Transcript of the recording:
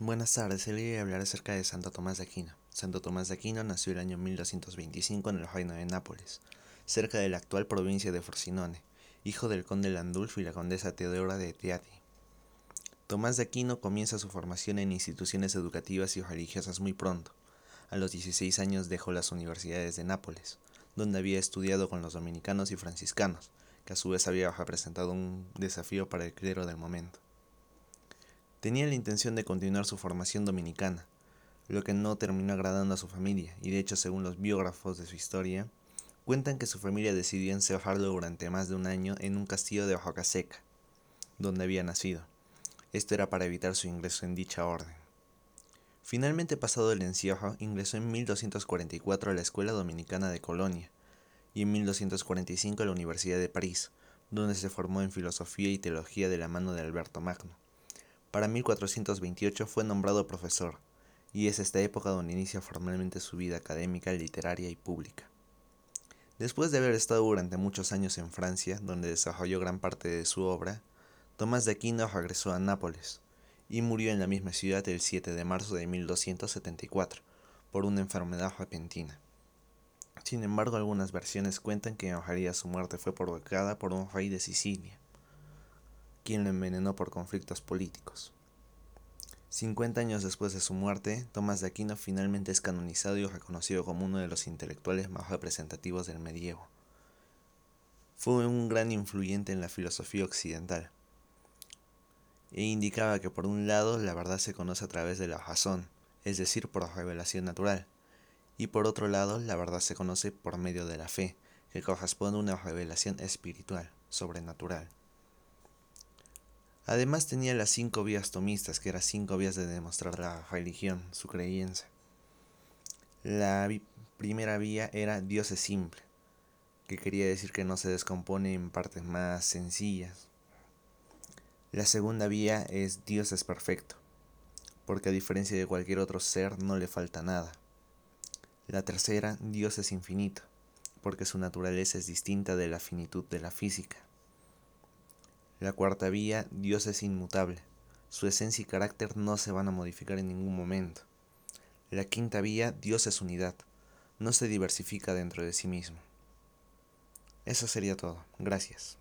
Buenas tardes, el día de hablar acerca de Santo Tomás de Aquino. Santo Tomás de Aquino nació el año 1225 en el reino de Nápoles, cerca de la actual provincia de Forcinone, hijo del conde Landulfo y la condesa Teodora de Teati. Tomás de Aquino comienza su formación en instituciones educativas y religiosas muy pronto. A los 16 años dejó las universidades de Nápoles, donde había estudiado con los dominicanos y franciscanos, que a su vez había representado un desafío para el clero del momento. Tenía la intención de continuar su formación dominicana, lo que no terminó agradando a su familia, y de hecho según los biógrafos de su historia, cuentan que su familia decidió encerrarlo durante más de un año en un castillo de Oaxaca Seca, donde había nacido. Esto era para evitar su ingreso en dicha orden. Finalmente pasado el encierro, ingresó en 1244 a la Escuela Dominicana de Colonia y en 1245 a la Universidad de París, donde se formó en filosofía y teología de la mano de Alberto Magno. Para 1428 fue nombrado profesor, y es esta época donde inicia formalmente su vida académica, literaria y pública. Después de haber estado durante muchos años en Francia, donde desarrolló gran parte de su obra, Tomás de Aquino regresó a Nápoles y murió en la misma ciudad el 7 de marzo de 1274 por una enfermedad repentina. Sin embargo, algunas versiones cuentan que en realidad su muerte fue provocada por un rey de Sicilia quien lo envenenó por conflictos políticos. 50 años después de su muerte, Tomás de Aquino finalmente es canonizado y reconocido como uno de los intelectuales más representativos del medievo. Fue un gran influyente en la filosofía occidental e indicaba que por un lado la verdad se conoce a través de la razón, es decir, por revelación natural, y por otro lado la verdad se conoce por medio de la fe, que corresponde a una revelación espiritual, sobrenatural. Además tenía las cinco vías tomistas, que eran cinco vías de demostrar la religión, su creencia. La primera vía era Dios es simple, que quería decir que no se descompone en partes más sencillas. La segunda vía es Dios es perfecto, porque a diferencia de cualquier otro ser no le falta nada. La tercera, Dios es infinito, porque su naturaleza es distinta de la finitud de la física. La cuarta vía, Dios es inmutable. Su esencia y carácter no se van a modificar en ningún momento. La quinta vía, Dios es unidad. No se diversifica dentro de sí mismo. Eso sería todo. Gracias.